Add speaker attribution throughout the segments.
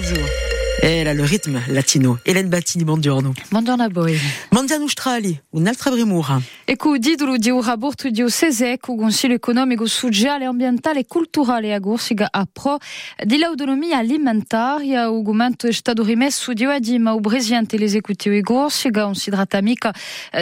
Speaker 1: les mezzo. Era le ritmo latino. Hélène Battini, buongiorno.
Speaker 2: Buongiorno a voi.
Speaker 1: Mondiano Australi, un'altra premura.
Speaker 2: Ecco, titolo di un rapporto di OSESE con Consiglio economico, sociale, ambientale e culturale a Gorsiga a pro dell'autonomia alimentaria. O documento è stato rimesso di oggi ma o presidente l'esecutivo di Gorsiga, un si tratta mica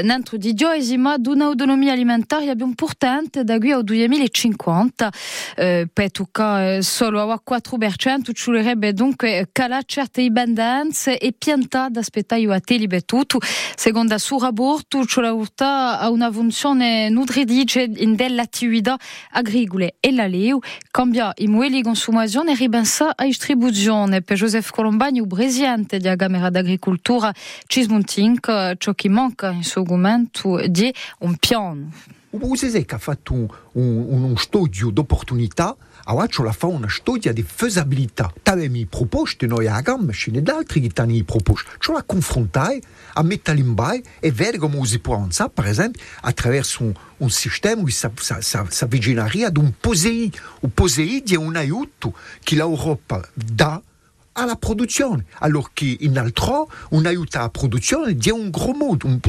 Speaker 2: dentro di gioisi, ma di un'autonomia alimentaria più importante da qui al 2050. Eh, per toccare solo a 4%, ci vorrebbe dunque calare certe dipendenze e piantare da aspettare a te ripetuto. Secondo il suo rapporto, ci porta a una funzione nutritrice in delle attività agricole e la leu cambia i di consumazione e ripensa a distribuzione. Per Joseph Colombani, il presidente della Camera d'Agricoltura, ci ciò che manca in suo momento di un piano.
Speaker 3: O Zezek ha fatto un, un, uno studio d'opportunità, allora ci ha fatto una studia di feasibilità. Avevamo i proposte, noi a gamma, ce ne d'altri che hanno i proposte. Ci ha confrontato, a mettere in bai e vedere come si può avanzare, per esempio, attraverso un, un sistema che si avvicinerebbe ad un POSEI. Un POSEI è un aiuto che l'Europa dà alla produzione, alors che in altro un aiuto alla produzione di un gros mot, un,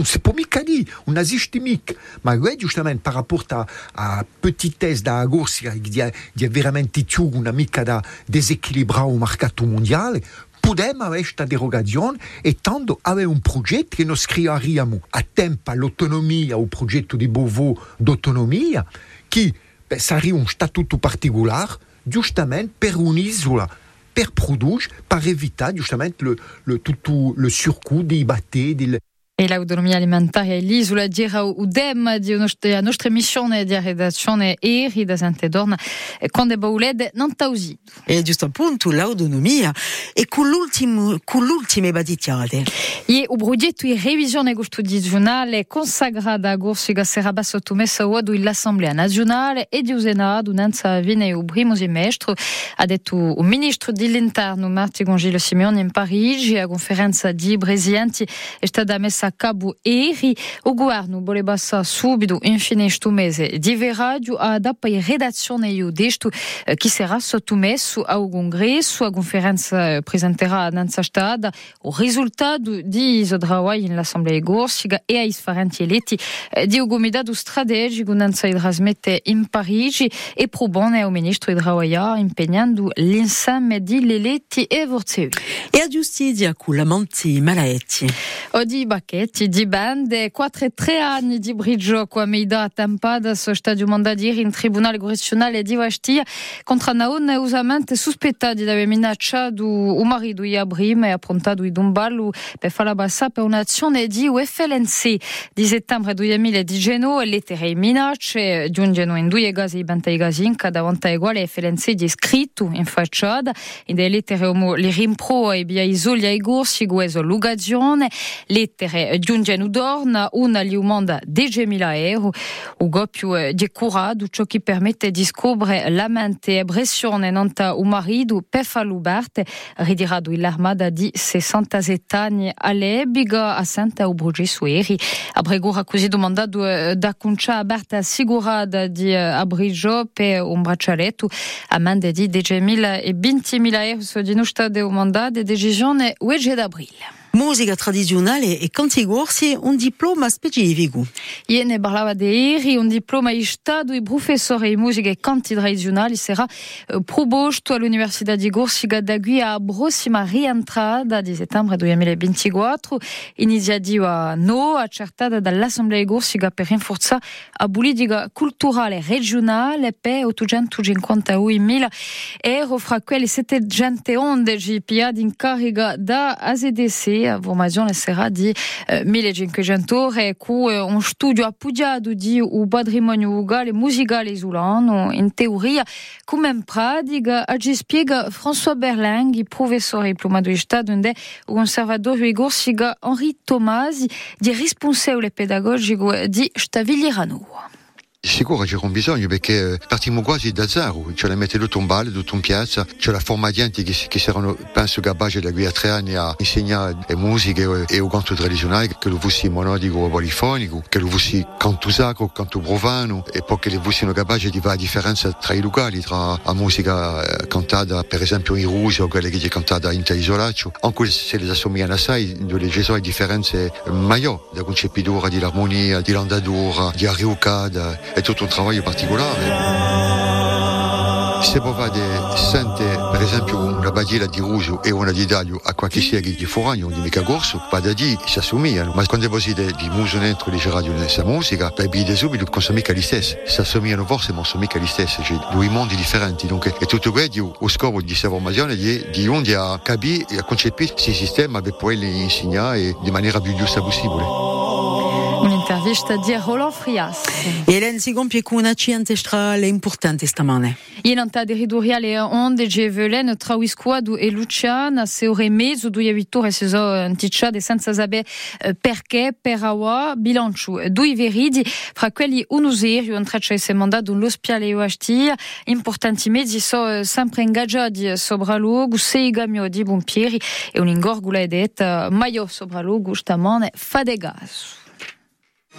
Speaker 3: un esiste mica, ma giustamente par rapport a, petitesse da agorsia, di, di veramente più una mica da desequilibrare il mercato mondiale, podem avere questa derogazione e tanto avere un progetto che noi scriviamo a tempo all'autonomia, un progetto di Beauvau d'autonomia, che beh, sarebbe un statuto particolare, giustamente per un'isola per produce, per evitare giustamente le, le, tutto le surcoût dei batteri, del,
Speaker 2: E l'autonomia alimentaria e l'isola dirà o dem di nostra, nostra missione di redazione eri da Sante Dorna quando bauled non tausi.
Speaker 1: E giusto appunto l'autonomia e con l'ultimo con l'ultime baditiate.
Speaker 2: E o progetto di revisione costituzionale consacrata a Gorsiga sarà sottomessa oggi l'Assemblea nazionale e di Senato un'anza viene o primo semestre ha detto il ministro dell'interno Marti Gongilo Simeone in Parigi a conferenza di presidenti è stata messa a cabo eri o governo voleva subito infine sto mese di verraggio a dapa in redazione io desto che sarà sottomesso ao congresso a conferenza presenterà nanza stata o risultato di isodrawai in l'assemblea gorsiga e ai sfarenti eletti di un comitato strategico nanza trasmette in Parigi e propone al ministro idrawaia impegnando l'insieme di eletti e vorzevi.
Speaker 1: E a giustizia con la manti malaetti.
Speaker 2: Odi Bacchetti di bande, 4 e 3 anni di brigioco a Meida tempada so stadio mandadiri in tribunale correccionale di usamente di o di Abrim e i dumballo per la bassa per un'azione di UFLNC di settembre 2019 e lettere minacce giungono in due gasi bante gasinca a uguale FLNC di scritto in facciata in delle lettere le rimpro e via isoli ai gorsi lugazione lettere giungono dorna una gli umanda 10.000 euro o goppio di curato ciò che permette di scoprire la mente e pressione nanta o marito per farlo barte ridirato l'armada di 67 anni all'ebiga a Santa Ubrugi Sueri a Bregura così domandato da concia aperta assicurata di abrigo per un braccialetto a mande di 10.000 e 20.000 euro di nostra domanda di decisione 8 d'aprile.
Speaker 1: Musica tradizionale e canti gorsi un diploma specifico.
Speaker 2: Iene parlava de eri un diploma di Stato e professore di musica e canti tradizionali sarà uh, proposto all'Università di Gorsiga da qui a prossima rientrata di settembre 2024, iniziativa no accertata dall'Assemblea Gorsiga per rinforzare la politica culturale regionale per 851.000 euro fra quelli 711 PA di incarica da AZDC a formazione sarà di eh, 1500 ore con eh, un studio appoggiato di un patrimonio vocale musicale isolano in teoria come in pratica ci spiega François Berling professore diplomato di Stato e conservatore di Gorsiga Henri Tomasi di responsabile pedagogico di Stavigliano.
Speaker 4: Sicuro c'è un bisogno perché partiamo quasi da zero, cioè la in balle, tutto in piazza, c'è la formadienti che, che saranno, penso capaci da qui a tre anni a insegnare le musiche e il canto tradizionale, che lo fossi monodico o polifonico, che lo fossi canto sacro, canto profano, e poi che le fossero capaci di fare la differenza tra i locali, tra la musica cantata per esempio in Russia o quella che è cantata in Isolaccio, anche se le assomigliano assai, ci sono differenze maggiori, da concepitura dell'armonia, di l'andatura, di arriucada, è tutto un lavoro particolare. Se provate sente per esempio una badiera di Ruso e una di Daglio a qualche siega di Foragno di mica corso, pas da di si assomigliano, ma quando siete di muso dentro di radio nella musica, per bide subito non mica gli stessi, si assomigliano forse ma non sono mica gli stessi, cioè due mondi differenti, dunque è tutto questo lo scopo di questa formazione di, di onde a capire e a concepire questo sistema per poi insegnare in maniera più giusta possibile.
Speaker 2: Un'intervista di Roland Frias.
Speaker 1: Hélène si compie con una ancestrale importante stamane.
Speaker 2: Ienanta de riduriale onde je velen trawisquadu e Luciana se ore mezo du yavitor e sezo anticcia de senza saber perché per awa bilanciu dui veridi fra quelli unuserio antraccia se mandat d'un l'ospiale o astia importanti mezzi so sempre ingaggiati sopra luogo sei gamio di bompieri e un ingorgula edet maio sopra luogo stamane fadegas.